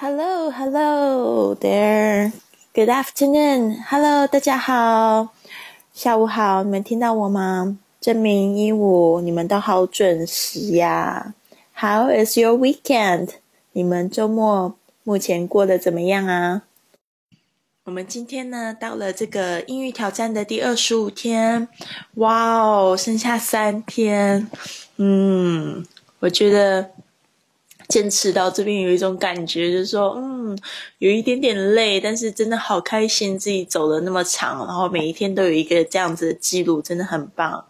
Hello, hello there. Good afternoon. Hello，大家好，下午好。你们听到我吗？证明一五，你们都好准时呀。How is your weekend？你们周末目前过得怎么样啊？我们今天呢，到了这个英语挑战的第二十五天。哇哦，剩下三天。嗯，我觉得。坚持到这边有一种感觉，就是说，嗯，有一点点累，但是真的好开心，自己走了那么长，然后每一天都有一个这样子的记录，真的很棒。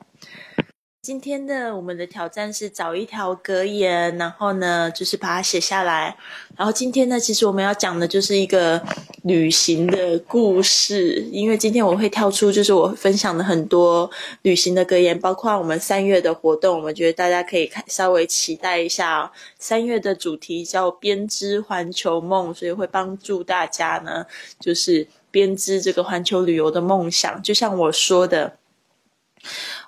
今天的我们的挑战是找一条格言，然后呢，就是把它写下来。然后今天呢，其实我们要讲的就是一个旅行的故事，因为今天我会跳出，就是我分享的很多旅行的格言，包括我们三月的活动，我觉得大家可以看稍微期待一下。三月的主题叫编织环球梦，所以会帮助大家呢，就是编织这个环球旅游的梦想。就像我说的。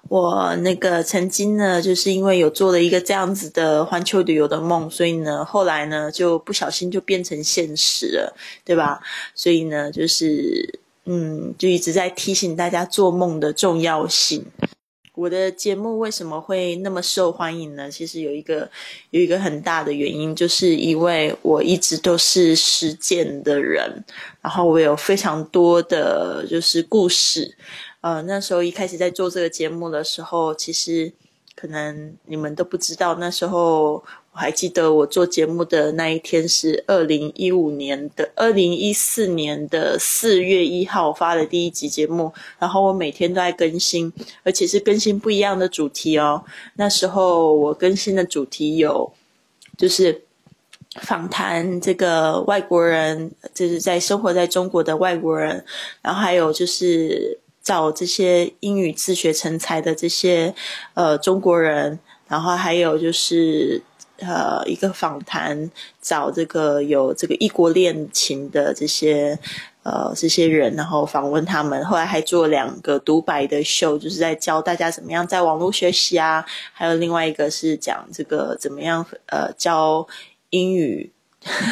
我那个曾经呢，就是因为有做了一个这样子的环球旅游的梦，所以呢，后来呢就不小心就变成现实了，对吧？所以呢，就是嗯，就一直在提醒大家做梦的重要性。我的节目为什么会那么受欢迎呢？其实有一个有一个很大的原因，就是因为我一直都是实践的人，然后我有非常多的就是故事。呃，那时候一开始在做这个节目的时候，其实可能你们都不知道。那时候我还记得我做节目的那一天是二零一五年的二零一四年的四月一号发的第一集节目，然后我每天都在更新，而且是更新不一样的主题哦。那时候我更新的主题有，就是访谈这个外国人，就是在生活在中国的外国人，然后还有就是。找这些英语自学成才的这些呃中国人，然后还有就是呃一个访谈，找这个有这个异国恋情的这些呃这些人，然后访问他们。后来还做两个独白的秀，就是在教大家怎么样在网络学习啊。还有另外一个是讲这个怎么样呃教英语，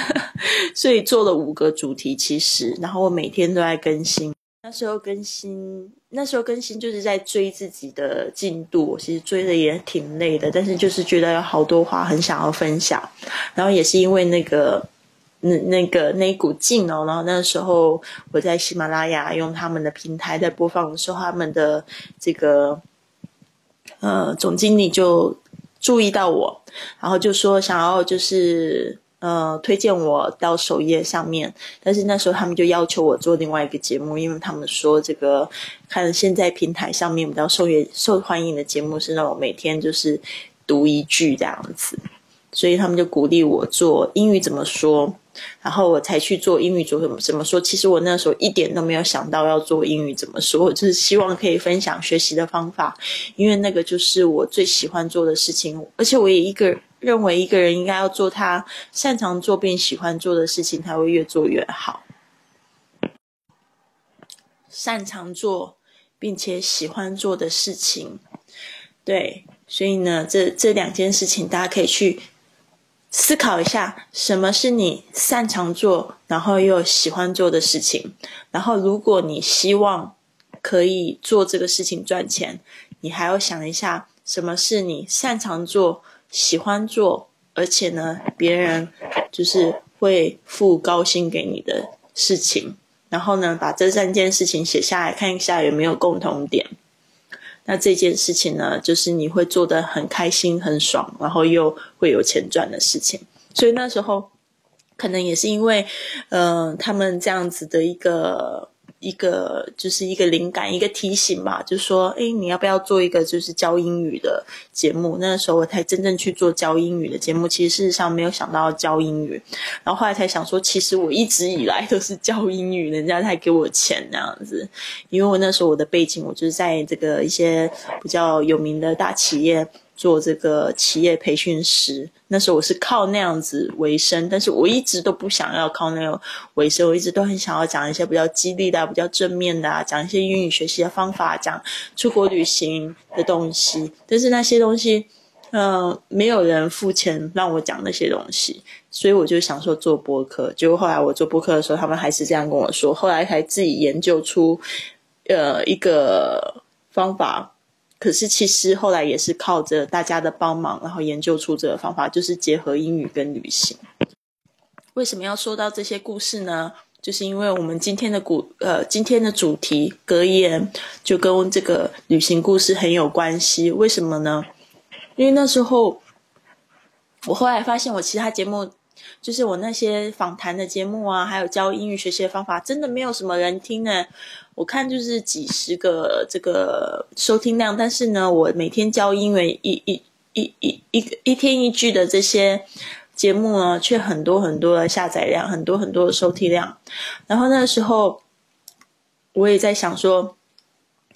所以做了五个主题，其实然后我每天都在更新。那时候更新，那时候更新就是在追自己的进度，其实追的也挺累的，但是就是觉得有好多话很想要分享，然后也是因为那个那那个那一股劲哦，然后那时候我在喜马拉雅用他们的平台在播放的时候，他们的这个呃总经理就注意到我，然后就说想要就是。呃，推荐我到首页上面，但是那时候他们就要求我做另外一个节目，因为他们说这个看现在平台上面比较受也受欢迎的节目是那种每天就是读一句这样子，所以他们就鼓励我做英语怎么说，然后我才去做英语做怎么怎么说。其实我那时候一点都没有想到要做英语怎么说，就是希望可以分享学习的方法，因为那个就是我最喜欢做的事情，而且我也一个人。认为一个人应该要做他擅长做并喜欢做的事情，才会越做越好。擅长做并且喜欢做的事情，对，所以呢，这这两件事情大家可以去思考一下：什么是你擅长做，然后又喜欢做的事情？然后，如果你希望可以做这个事情赚钱，你还要想一下，什么是你擅长做？喜欢做，而且呢，别人就是会付高薪给你的事情，然后呢，把这三件事情写下来，看一下有没有共同点。那这件事情呢，就是你会做的很开心、很爽，然后又会有钱赚的事情。所以那时候，可能也是因为，嗯，他们这样子的一个。一个就是一个灵感，一个提醒吧，就说，哎，你要不要做一个就是教英语的节目？那时候我才真正去做教英语的节目。其实事实上没有想到要教英语，然后后来才想说，其实我一直以来都是教英语，人家才给我钱那样子。因为我那时候我的背景，我就是在这个一些比较有名的大企业。做这个企业培训师，那时候我是靠那样子为生，但是我一直都不想要靠那个为生，我一直都很想要讲一些比较激励的、比较正面的，讲一些英语学习的方法，讲出国旅行的东西。但是那些东西，嗯，没有人付钱让我讲那些东西，所以我就想说做播客。结果后来我做播客的时候，他们还是这样跟我说。后来才自己研究出，呃，一个方法。可是其实后来也是靠着大家的帮忙，然后研究出这个方法，就是结合英语跟旅行。为什么要说到这些故事呢？就是因为我们今天的古呃今天的主题格言就跟这个旅行故事很有关系。为什么呢？因为那时候我后来发现，我其他节目就是我那些访谈的节目啊，还有教英语学习的方法，真的没有什么人听呢。我看就是几十个这个收听量，但是呢，我每天教英文一一一一一一天一句的这些。节目呢，却很多很多的下载量，很多很多的收听量。然后那时候，我也在想说，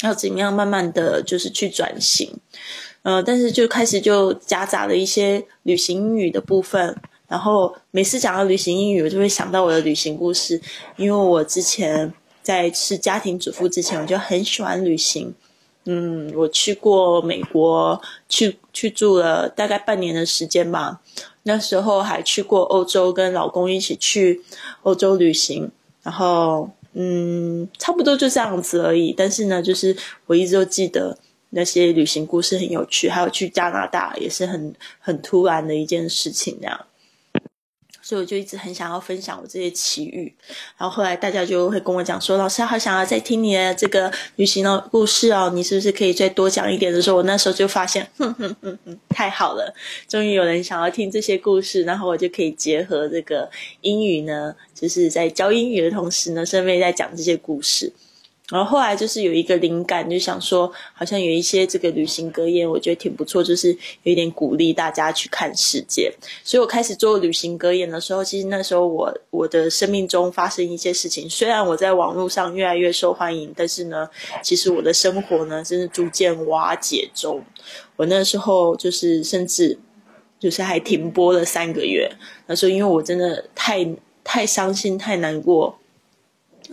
要怎么样慢慢的就是去转型。呃，但是就开始就夹杂了一些旅行英语的部分。然后每次讲到旅行英语，我就会想到我的旅行故事，因为我之前在是家庭主妇之前，我就很喜欢旅行。嗯，我去过美国，去去住了大概半年的时间吧。那时候还去过欧洲，跟老公一起去欧洲旅行。然后，嗯，差不多就这样子而已。但是呢，就是我一直都记得那些旅行故事很有趣，还有去加拿大也是很很突然的一件事情，那样。所以我就一直很想要分享我这些奇遇，然后后来大家就会跟我讲说：“老师，好想要再听你的这个旅行的故事哦，你是不是可以再多讲一点？”的时候，我那时候就发现，哼哼哼哼，太好了，终于有人想要听这些故事，然后我就可以结合这个英语呢，就是在教英语的同时呢，顺便在讲这些故事。然后后来就是有一个灵感，就想说，好像有一些这个旅行格言，我觉得挺不错，就是有一点鼓励大家去看世界。所以我开始做旅行格言的时候，其实那时候我我的生命中发生一些事情，虽然我在网络上越来越受欢迎，但是呢，其实我的生活呢，真是逐渐瓦解中。我那时候就是甚至就是还停播了三个月。那时候因为我真的太太伤心、太难过。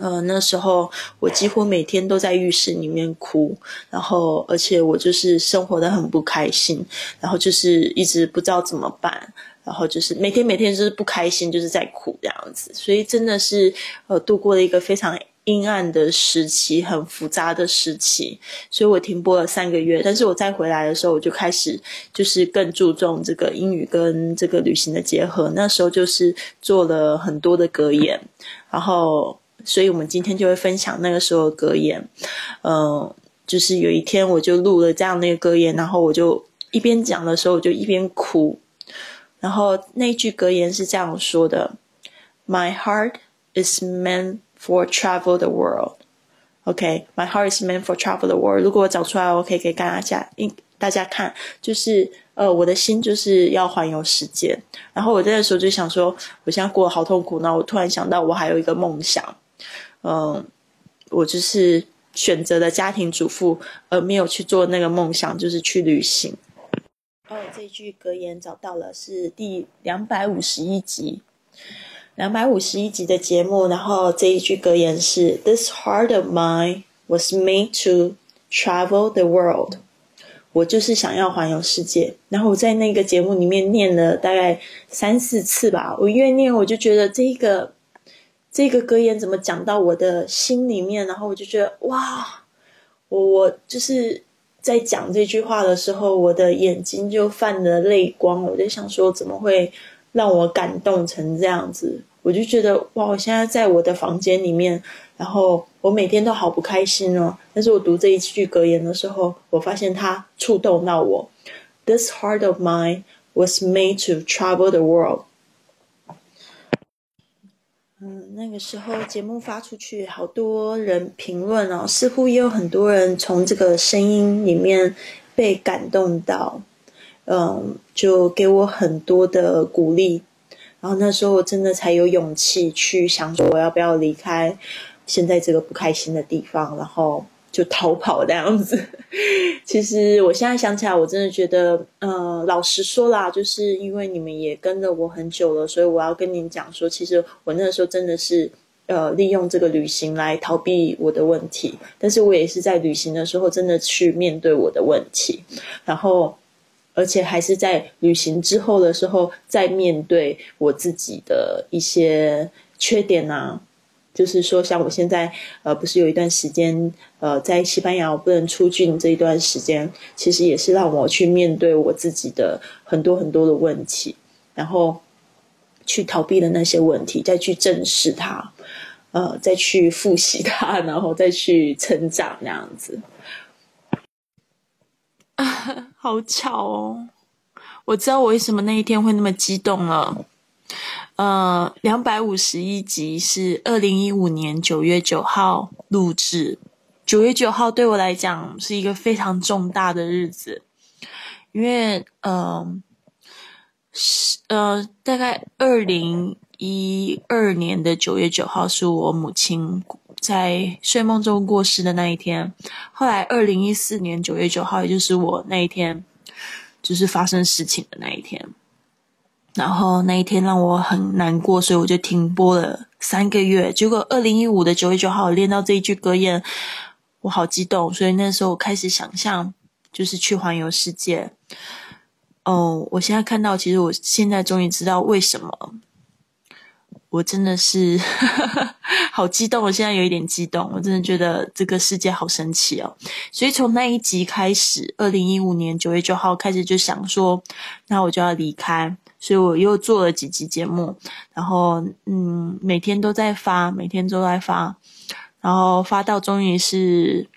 呃，那时候我几乎每天都在浴室里面哭，然后而且我就是生活的很不开心，然后就是一直不知道怎么办，然后就是每天每天就是不开心，就是在哭这样子，所以真的是呃度过了一个非常阴暗的时期，很复杂的时期，所以我停播了三个月，但是我再回来的时候，我就开始就是更注重这个英语跟这个旅行的结合，那时候就是做了很多的格言，然后。所以，我们今天就会分享那个时候的格言。嗯，就是有一天我就录了这样的一个格言，然后我就一边讲的时候，我就一边哭。然后那句格言是这样说的：“My heart is meant for travel the world.” OK，My heart is meant for travel the world。如果我找出来，我可以给大家应大家看，就是呃，我的心就是要环游世界。然后我那个时候就想说，我现在过得好痛苦。然后我突然想到，我还有一个梦想。嗯，我就是选择了家庭主妇，而没有去做那个梦想，就是去旅行。哦，这句格言找到了，是第两百五十一集，两百五十一集的节目。然后这一句格言是：“This heart of mine was made to travel the world。”我就是想要环游世界。然后我在那个节目里面念了大概三四次吧。我越念，我就觉得这一个。这个格言怎么讲到我的心里面？然后我就觉得哇，我我就是在讲这句话的时候，我的眼睛就泛了泪光。我就想说，怎么会让我感动成这样子？我就觉得哇，我现在在我的房间里面，然后我每天都好不开心哦。但是我读这一句格言的时候，我发现它触动到我。This heart of mine was made to travel the world. 嗯，那个时候节目发出去，好多人评论哦，似乎也有很多人从这个声音里面被感动到，嗯，就给我很多的鼓励。然后那时候我真的才有勇气去想说，我要不要离开现在这个不开心的地方，然后。就逃跑这样子，其实我现在想起来，我真的觉得，呃，老实说啦，就是因为你们也跟着我很久了，所以我要跟您讲说，其实我那个时候真的是，呃，利用这个旅行来逃避我的问题，但是我也是在旅行的时候真的去面对我的问题，然后，而且还是在旅行之后的时候，再面对我自己的一些缺点啊。就是说，像我现在，呃，不是有一段时间，呃，在西班牙我不能出境这一段时间，其实也是让我去面对我自己的很多很多的问题，然后去逃避的那些问题，再去正视它，呃，再去复习它，然后再去成长，那样子。啊，好巧哦！我知道我为什么那一天会那么激动了。呃，两百五十一集是二零一五年九月九号录制。九月九号对我来讲是一个非常重大的日子，因为呃，是呃，大概二零一二年的九月九号是我母亲在睡梦中过世的那一天。后来二零一四年九月九号，也就是我那一天，就是发生事情的那一天。然后那一天让我很难过，所以我就停播了三个月。结果二零一五的九月九号，我练到这一句格言，我好激动。所以那时候我开始想象，就是去环游世界。哦，我现在看到，其实我现在终于知道为什么，我真的是 好激动。我现在有一点激动，我真的觉得这个世界好神奇哦。所以从那一集开始，二零一五年九月九号开始就想说，那我就要离开。所以我又做了几集节目，然后嗯，每天都在发，每天都在发，然后发到终于是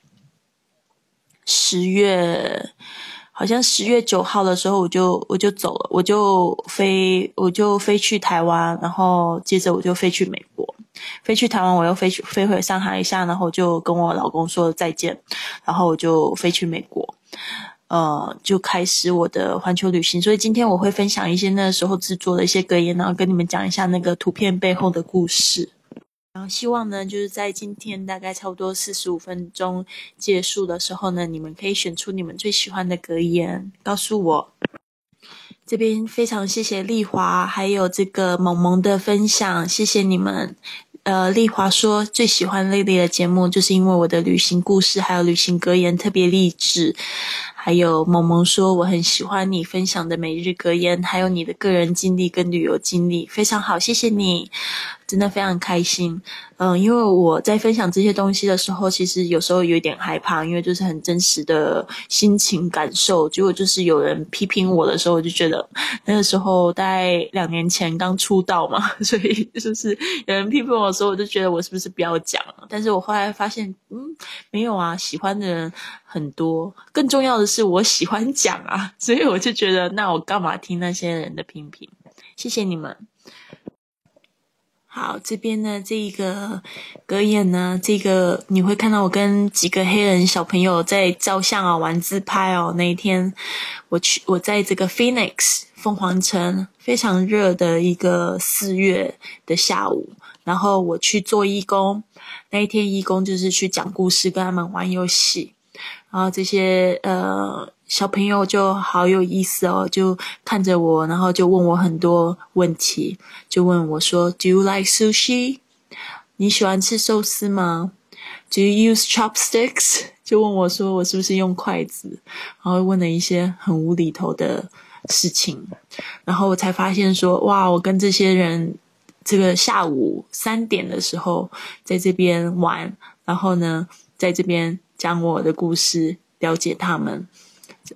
十月，好像十月九号的时候，我就我就走了，我就飞，我就飞去台湾，然后接着我就飞去美国，飞去台湾，我又飞去飞回上海一下，然后就跟我老公说再见，然后我就飞去美国。呃，就开始我的环球旅行，所以今天我会分享一些那时候制作的一些格言，然后跟你们讲一下那个图片背后的故事。然后希望呢，就是在今天大概差不多四十五分钟结束的时候呢，你们可以选出你们最喜欢的格言，告诉我。这边非常谢谢丽华还有这个萌萌的分享，谢谢你们。呃，丽华说最喜欢丽丽的节目，就是因为我的旅行故事还有旅行格言特别励志。还有萌萌说我很喜欢你分享的每日格言，还有你的个人经历跟旅游经历，非常好，谢谢你，真的非常开心。嗯，因为我在分享这些东西的时候，其实有时候有点害怕，因为就是很真实的心情感受。结果就是有人批评我的时候，我就觉得那个时候大概两年前刚出道嘛，所以就是有人批评我的时候，我就觉得我是不是不要讲了？但是我后来发现，嗯，没有啊，喜欢的人很多，更重要的是我喜欢讲啊，所以我就觉得，那我干嘛听那些人的批评？谢谢你们。好，这边呢，这一个格言呢，这个你会看到我跟几个黑人小朋友在照相啊，玩自拍哦。那一天我去，我在这个 Phoenix 凤凰城，非常热的一个四月的下午，然后我去做义工。那一天义工就是去讲故事，跟他们玩游戏，然后这些呃。小朋友就好有意思哦，就看着我，然后就问我很多问题，就问我说：“Do you like sushi？你喜欢吃寿司吗？Do you use chopsticks？” 就问我说我是不是用筷子，然后问了一些很无厘头的事情，然后我才发现说：“哇，我跟这些人这个下午三点的时候在这边玩，然后呢，在这边讲我的故事，了解他们。”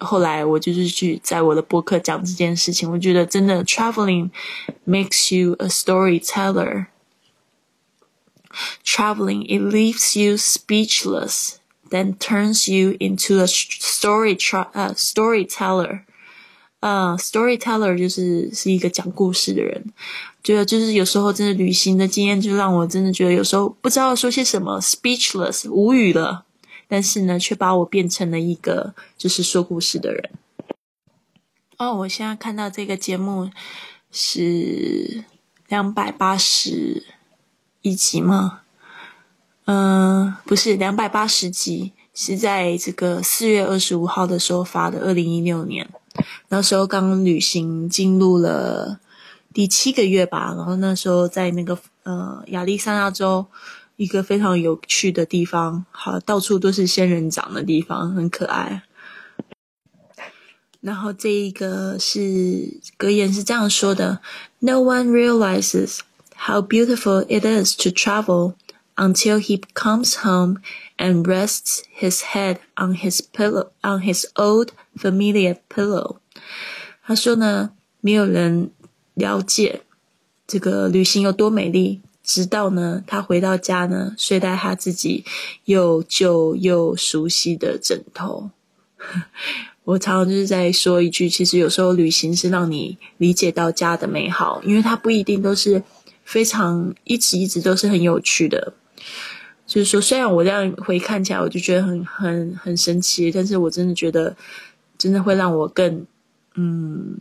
后来我就是去在我的博客讲这件事情，我觉得真的 traveling makes you a storyteller. Traveling it leaves you speechless, then turns you into a story tra 呃 storyteller. 呃，storyteller 就是是一个讲故事的人。觉得就是有时候真的旅行的经验，就让我真的觉得有时候不知道说些什么，speechless 无语了。但是呢，却把我变成了一个就是说故事的人。哦，我现在看到这个节目是两百八十一集吗？嗯，不是，两百八十集是在这个四月二十五号的时候发的，二零一六年。那时候刚旅行进入了第七个月吧，然后那时候在那个呃亚利桑那州。一个非常有趣的地方，好，到处都是仙人掌的地方，很可爱。然后这一个是格言是这样说的：No one realizes how beautiful it is to travel until he comes home and rests his head on his pillow on his old familiar pillow。他说呢，没有人了解这个旅行有多美丽，直到呢他回到家呢，睡在他自己又旧又熟悉的枕头。我常常就是在说一句，其实有时候旅行是让你理解到家的美好，因为它不一定都是非常一直一直都是很有趣的。就是说，虽然我这样回看起来，我就觉得很很很神奇，但是我真的觉得，真的会让我更嗯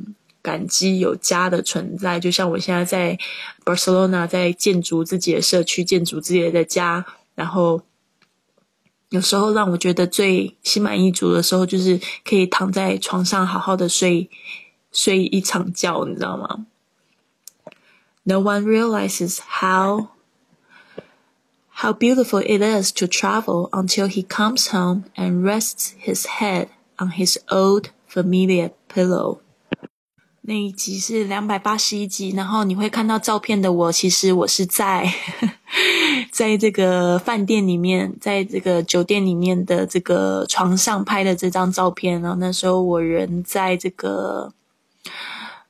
感激有家的存在。就像我现在在 Barcelona 在建筑自己的社区，建筑自己的家，然后。有时候让我觉得最心满意足的时候，就是可以躺在床上好好的睡睡一场觉，你知道吗？No one realizes how how beautiful it is to travel until he comes home and rests his head on his old familiar pillow. 那一集是两百八十一集，然后你会看到照片的我，其实我是在 在这个饭店里面，在这个酒店里面的这个床上拍的这张照片。然后那时候我人在这个。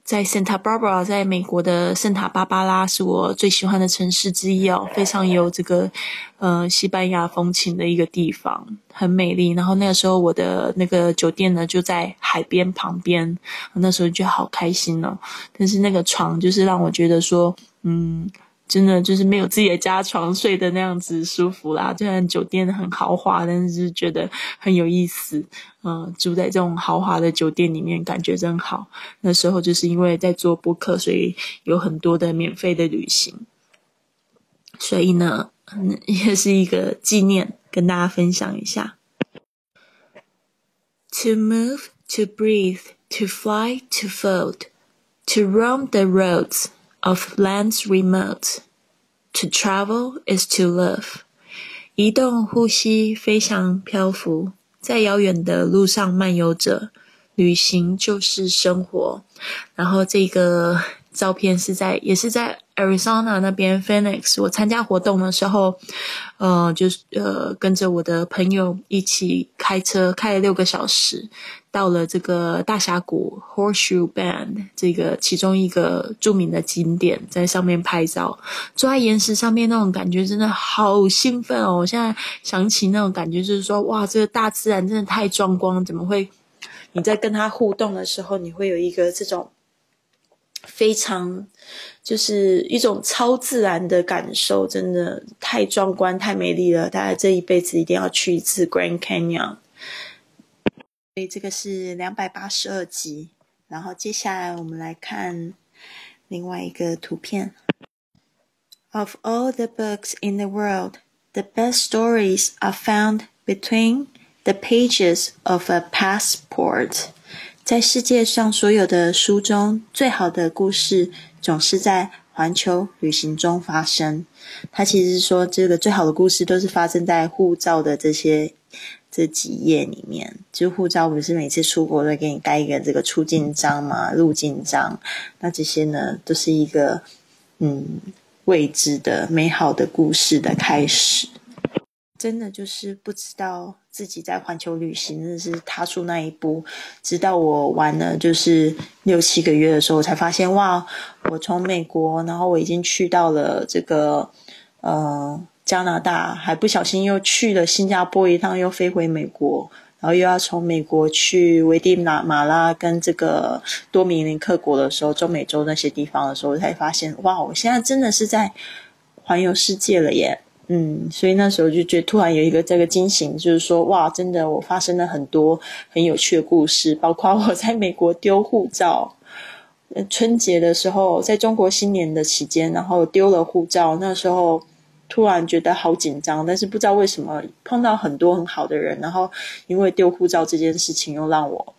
在 Santa Barbara，在美国的圣塔芭芭拉是我最喜欢的城市之一哦，非常有这个呃西班牙风情的一个地方，很美丽。然后那个时候我的那个酒店呢就在海边旁边，那时候就好开心哦。但是那个床就是让我觉得说，嗯。真的就是没有自己的家床睡的那样子舒服啦。虽然酒店很豪华，但是觉得很有意思。嗯，住在这种豪华的酒店里面，感觉真好。那时候就是因为在做播客，所以有很多的免费的旅行。所以呢，也是一个纪念，跟大家分享一下。To move, to breathe, to fly, to fold, to roam the roads. Of lands remote. To travel is to live. 移动、呼吸、飞翔、漂浮，在遥远的路上漫游着。旅行就是生活。然后这个照片是在，也是在 Arizona 那边 Phoenix。我参加活动的时候，呃，就是呃，跟着我的朋友一起开车，开了六个小时。到了这个大峡谷 Horseshoe Bend 这个其中一个著名的景点，在上面拍照，坐在岩石上面那种感觉真的好兴奋哦！我现在想起那种感觉，就是说，哇，这个大自然真的太壮观，怎么会？你在跟他互动的时候，你会有一个这种非常，就是一种超自然的感受，真的太壮观、太美丽了！大家这一辈子一定要去一次 Grand Canyon。所以这个是两百八十二集，然后接下来我们来看另外一个图片。Of all the books in the world, the best stories are found between the pages of a passport。在世界上所有的书中，最好的故事总是在环球旅行中发生。他其实是说，这个最好的故事都是发生在护照的这些。这几页里面，就护照不是每次出国都给你盖一个这个出境章嘛、入境章？那这些呢，都是一个嗯未知的美好的故事的开始。真的就是不知道自己在环球旅行，真的是踏出那一步。直到我玩了就是六七个月的时候，我才发现哇，我从美国，然后我已经去到了这个呃。加拿大还不小心又去了新加坡一趟，又飞回美国，然后又要从美国去危地马拉跟这个多米尼克国的时候，中美洲那些地方的时候，才发现哇，我现在真的是在环游世界了耶！嗯，所以那时候就觉得突然有一个这个惊醒，就是说哇，真的我发生了很多很有趣的故事，包括我在美国丢护照，春节的时候，在中国新年的期间，然后丢了护照，那时候。突然觉得好紧张，但是不知道为什么碰到很多很好的人，然后因为丢护照这件事情又让我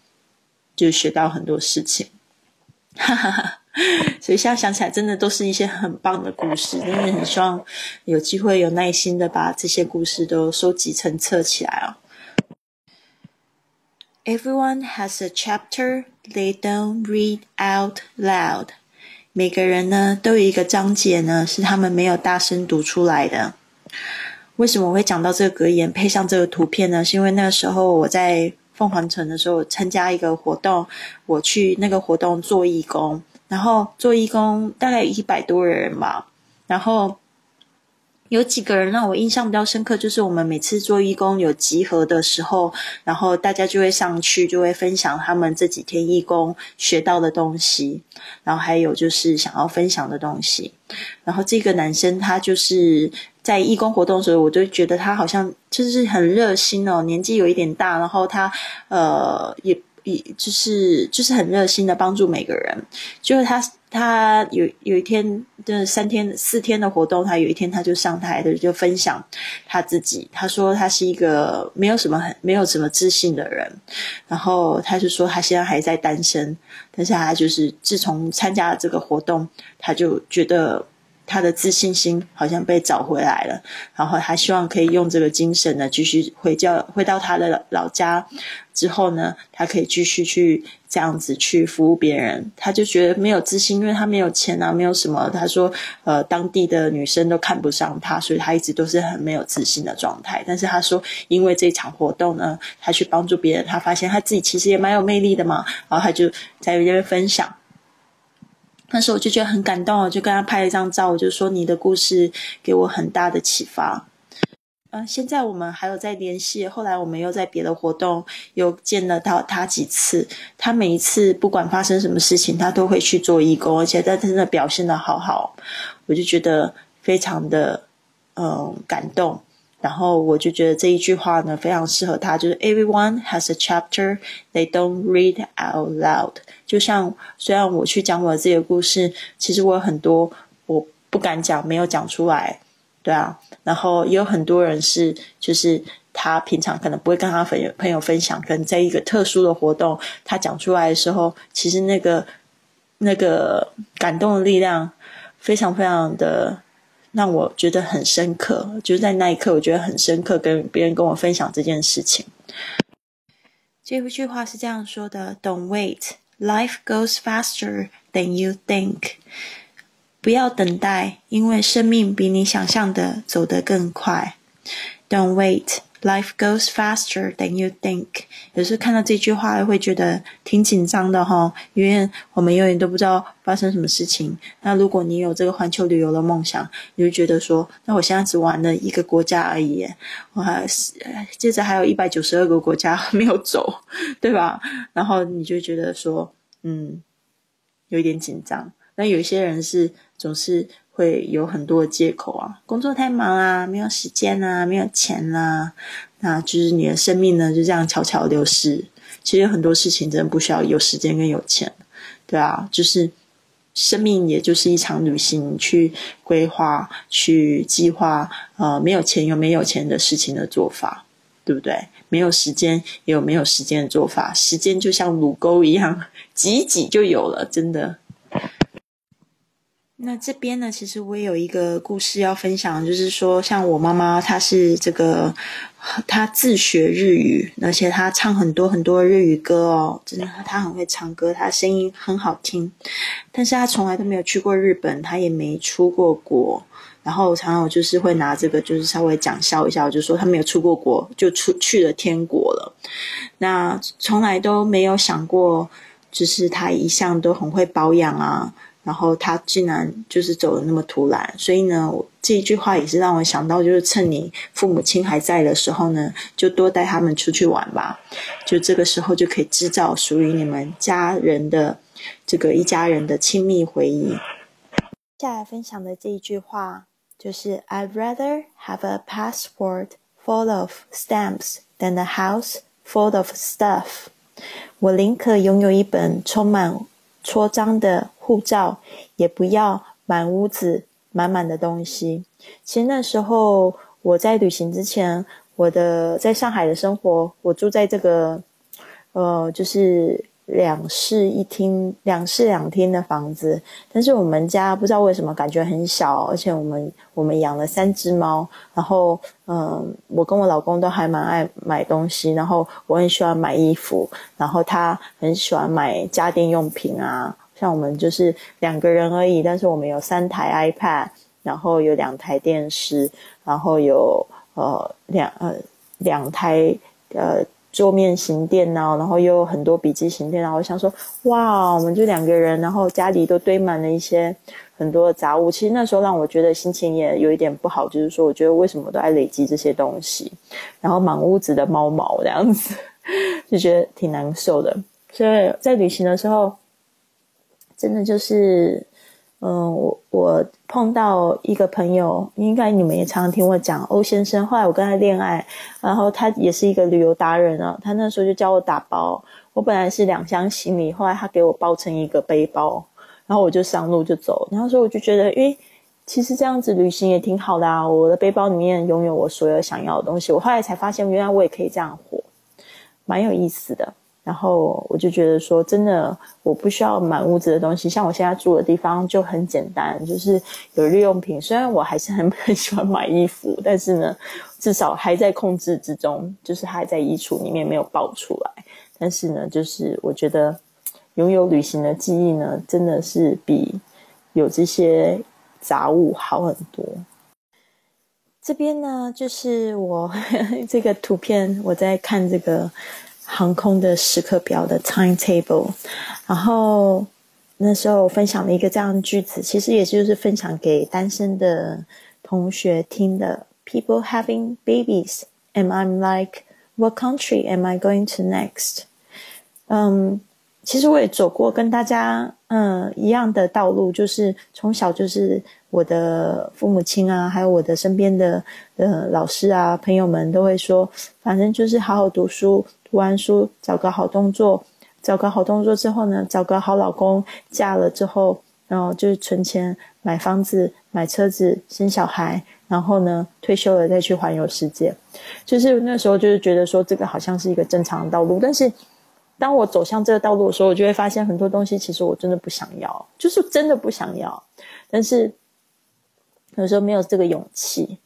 就学到很多事情，哈哈哈。所以现在想起来，真的都是一些很棒的故事，真的很希望有机会有耐心的把这些故事都收集成册起来啊。Everyone has a chapter they don't read out loud。每个人呢都有一个章节呢是他们没有大声读出来的。为什么我会讲到这个格言，配上这个图片呢？是因为那个时候我在凤凰城的时候参加一个活动，我去那个活动做义工，然后做义工大概一百多人吧，然后。有几个人让我印象比较深刻，就是我们每次做义工有集合的时候，然后大家就会上去，就会分享他们这几天义工学到的东西，然后还有就是想要分享的东西。然后这个男生他就是在义工活动的时候，我就觉得他好像就是很热心哦，年纪有一点大，然后他呃也。就是就是很热心的帮助每个人，就是他他有有一天就是三天四天的活动，他有一天他就上台的就分享他自己，他说他是一个没有什么很没有什么自信的人，然后他就说他现在还在单身，但是他就是自从参加了这个活动，他就觉得。他的自信心好像被找回来了，然后他希望可以用这个精神呢，继续回教回到他的老家之后呢，他可以继续去这样子去服务别人。他就觉得没有自信，因为他没有钱啊，没有什么。他说，呃，当地的女生都看不上他，所以他一直都是很没有自信的状态。但是他说，因为这场活动呢，他去帮助别人，他发现他自己其实也蛮有魅力的嘛。然后他就在那边分享。那时候我就觉得很感动，我就跟他拍了一张照，我就说你的故事给我很大的启发。嗯，现在我们还有在联系，后来我们又在别的活动又见了到他几次。他每一次不管发生什么事情，他都会去做义工，而且他真的表现的好好，我就觉得非常的嗯感动。然后我就觉得这一句话呢，非常适合他，就是 Everyone has a chapter they don't read out loud。就像虽然我去讲我自己的故事，其实我有很多我不敢讲，没有讲出来，对啊。然后也有很多人是，就是他平常可能不会跟他朋友朋友分享，可能在一个特殊的活动，他讲出来的时候，其实那个那个感动的力量，非常非常的。让我觉得很深刻，就是在那一刻，我觉得很深刻，跟别人跟我分享这件事情。这一句话是这样说的：“Don't wait, life goes faster than you think。”不要等待，因为生命比你想象的走得更快。Don't wait. Life goes faster than you think。有时候看到这句话会觉得挺紧张的哈，因为我们永远都不知道发生什么事情。那如果你有这个环球旅游的梦想，你就觉得说，那我现在只玩了一个国家而已，我还接着还有一百九十二个国家没有走，对吧？然后你就觉得说，嗯，有一点紧张。那有些人是总是。会有很多借口啊，工作太忙啊，没有时间啊，没有钱啦，那就是你的生命呢就这样悄悄流失。其实很多事情真的不需要有时间跟有钱，对啊，就是生命也就是一场旅行，去规划、去计划，呃，没有钱有没有钱的事情的做法，对不对？没有时间也有没有时间的做法，时间就像乳沟一样，挤挤就有了，真的。那这边呢，其实我也有一个故事要分享，就是说，像我妈妈，她是这个，她自学日语，而且她唱很多很多日语歌哦，真的，她很会唱歌，她声音很好听，但是她从来都没有去过日本，她也没出过国，然后常常我就是会拿这个，就是稍微讲笑一下，我就说她没有出过国，就出去了天国了，那从来都没有想过，就是她一向都很会保养啊。然后他竟然就是走的那么突然，所以呢，这一句话也是让我想到，就是趁你父母亲还在的时候呢，就多带他们出去玩吧，就这个时候就可以制造属于你们家人的这个一家人的亲密回忆。接下来分享的这一句话就是 "I'd rather have a passport full of stamps than a house full of stuff。我宁可拥有一本充满戳章的。护照也不要满屋子满满的东西。其实那时候我在旅行之前，我的在上海的生活，我住在这个呃，就是两室一厅、两室两厅的房子，但是我们家不知道为什么感觉很小，而且我们我们养了三只猫，然后嗯，我跟我老公都还蛮爱买东西，然后我很喜欢买衣服，然后他很喜欢买家电用品啊，像我们就是两个人而已，但是我们有三台 iPad，然后有两台电视，然后有呃两呃两台呃。桌面型电脑，然后又有很多笔记型电脑。我想说，哇，我们就两个人，然后家里都堆满了一些很多的杂物。其实那时候让我觉得心情也有一点不好，就是说，我觉得为什么都爱累积这些东西，然后满屋子的猫毛这样子，就觉得挺难受的。所以在旅行的时候，真的就是。嗯，我我碰到一个朋友，应该你们也常常听我讲欧先生。后来我跟他恋爱，然后他也是一个旅游达人啊。他那时候就教我打包。我本来是两箱行李，后来他给我包成一个背包，然后我就上路就走。然后说我就觉得，诶，其实这样子旅行也挺好的啊。我的背包里面拥有我所有想要的东西。我后来才发现，原来我也可以这样活，蛮有意思的。然后我就觉得说，真的，我不需要满屋子的东西。像我现在住的地方就很简单，就是有日用品。虽然我还是很 很喜欢买衣服，但是呢，至少还在控制之中，就是还在衣橱里面没有爆出来。但是呢，就是我觉得拥有旅行的记忆呢，真的是比有这些杂物好很多。这边呢，就是我 这个图片，我在看这个。航空的时刻表的 timetable，然后那时候我分享了一个这样的句子，其实也就是分享给单身的同学听的。People having babies, am I like, what country am I going to next? 嗯，其实我也走过跟大家嗯一样的道路，就是从小就是我的父母亲啊，还有我的身边的呃老师啊朋友们都会说，反正就是好好读书。读完书，找个好工作，找个好工作之后呢，找个好老公，嫁了之后，然后就是存钱买房子、买车子、生小孩，然后呢，退休了再去环游世界。就是那时候就是觉得说，这个好像是一个正常的道路。但是，当我走向这个道路的时候，我就会发现很多东西其实我真的不想要，就是真的不想要。但是有时候没有这个勇气。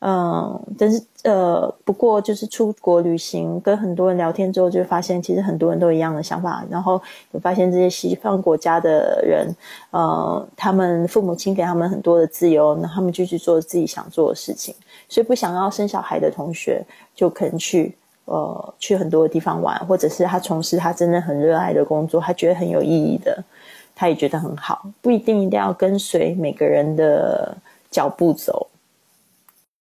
嗯，但是呃，不过就是出国旅行，跟很多人聊天之后，就发现其实很多人都一样的想法。然后我发现这些西方国家的人，呃，他们父母亲给他们很多的自由，那他们就去做自己想做的事情。所以不想要生小孩的同学，就可能去呃去很多的地方玩，或者是他从事他真的很热爱的工作，他觉得很有意义的，他也觉得很好，不一定一定要跟随每个人的脚步走。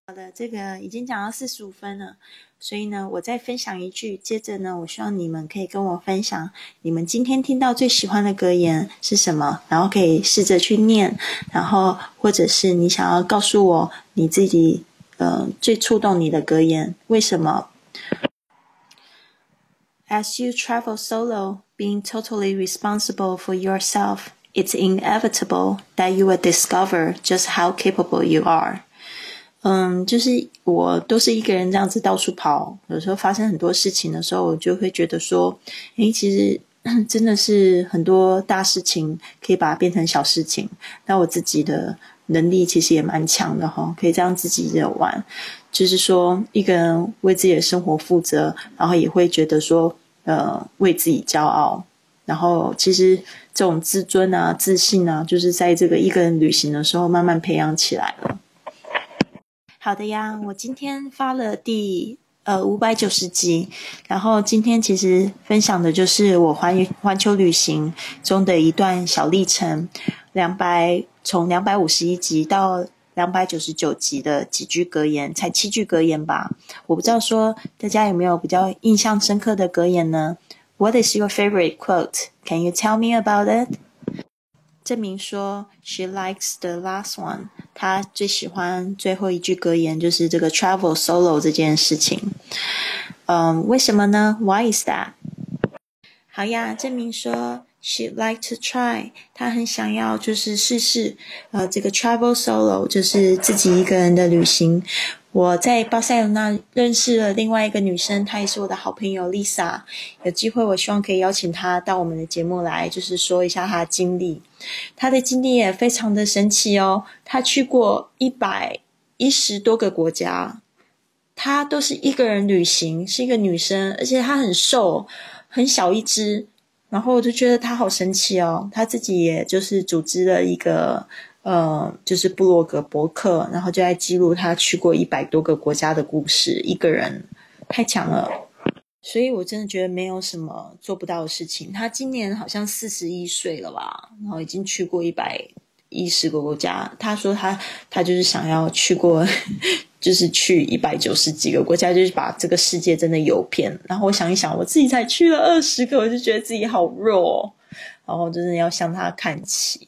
好的，这个已经讲到四十五分了，所以呢，我再分享一句。接着呢，我希望你们可以跟我分享你们今天听到最喜欢的格言是什么，然后可以试着去念，然后或者是你想要告诉我你自己，呃，最触动你的格言，为什么？As you travel solo, being totally responsible for yourself, it's inevitable that you will discover just how capable you are. 嗯，就是我都是一个人这样子到处跑，有时候发生很多事情的时候，我就会觉得说，诶，其实 真的是很多大事情可以把它变成小事情。那我自己的能力其实也蛮强的哈，可以这样自己的玩，就是说一个人为自己的生活负责，然后也会觉得说，呃，为自己骄傲。然后其实这种自尊啊、自信啊，就是在这个一个人旅行的时候慢慢培养起来了。好的呀，我今天发了第呃五百九十集，然后今天其实分享的就是我环环球旅行中的一段小历程，两百从两百五十一集到两百九十九集的几句格言，才七句格言吧？我不知道说大家有没有比较印象深刻的格言呢？What is your favorite quote? Can you tell me about it? 证明说，She likes the last one。她最喜欢最后一句格言，就是这个 travel solo 这件事情。嗯，为什么呢？Why is that？好呀，证明说 she like to try，她很想要就是试试，呃，这个 travel solo 就是自己一个人的旅行。我在巴塞罗那认识了另外一个女生，她也是我的好朋友 Lisa。有机会，我希望可以邀请她到我们的节目来，就是说一下她的经历。她的经历也非常的神奇哦，她去过一百一十多个国家，她都是一个人旅行，是一个女生，而且她很瘦，很小一只。然后我就觉得她好神奇哦，她自己也就是组织了一个。呃，就是布洛格博客，然后就在记录他去过一百多个国家的故事。一个人太强了，所以我真的觉得没有什么做不到的事情。他今年好像四十一岁了吧，然后已经去过一百一十个国家。他说他他就是想要去过，就是去一百九十几个国家，就是把这个世界真的游遍。然后我想一想，我自己才去了二十个，我就觉得自己好弱，然后真的要向他看齐。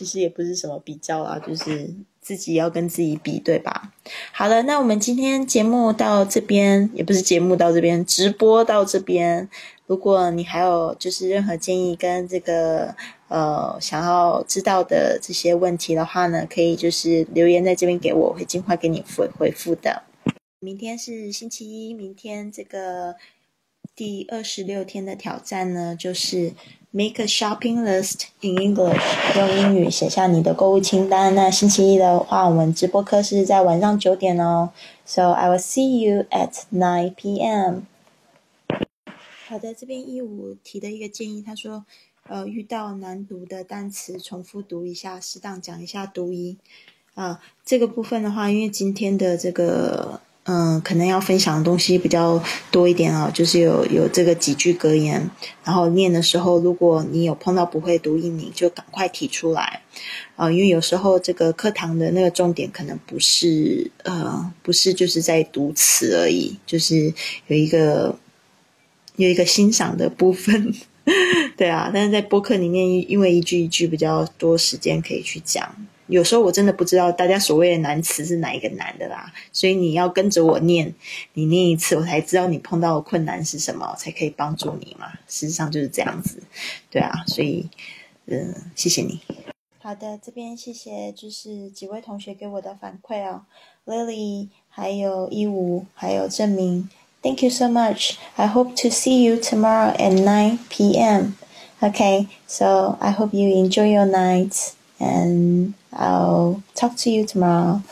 其实也不是什么比较啊，就是自己要跟自己比，对吧？好了，那我们今天节目到这边，也不是节目到这边，直播到这边。如果你还有就是任何建议跟这个呃想要知道的这些问题的话呢，可以就是留言在这边给我，我会尽快给你回回复的。明天是星期一，明天这个第二十六天的挑战呢，就是。Make a shopping list in English，用英语写下你的购物清单。那星期一的话，我们直播课是在晚上九点哦。So I will see you at nine p.m. 好的，这边一五提的一个建议，他说，呃，遇到难读的单词，重复读一下，适当讲一下读音。啊，这个部分的话，因为今天的这个。嗯，可能要分享的东西比较多一点啊，就是有有这个几句格言，然后念的时候，如果你有碰到不会读音，你就赶快提出来。啊，因为有时候这个课堂的那个重点可能不是呃，不是就是在读词而已，就是有一个有一个欣赏的部分，对啊，但是在播客里面，因为一句一句比较多时间可以去讲。有时候我真的不知道大家所谓的难词是哪一个难的啦，所以你要跟着我念，你念一次，我才知道你碰到的困难是什么，才可以帮助你嘛。事实上就是这样子，对啊，所以，嗯，谢谢你。好的，这边谢谢，就是几位同学给我的反馈哦，Lily，还有一五，还有证明，Thank you so much. I hope to see you tomorrow at 9 p.m. Okay, so I hope you enjoy your night and. I'll talk to you tomorrow.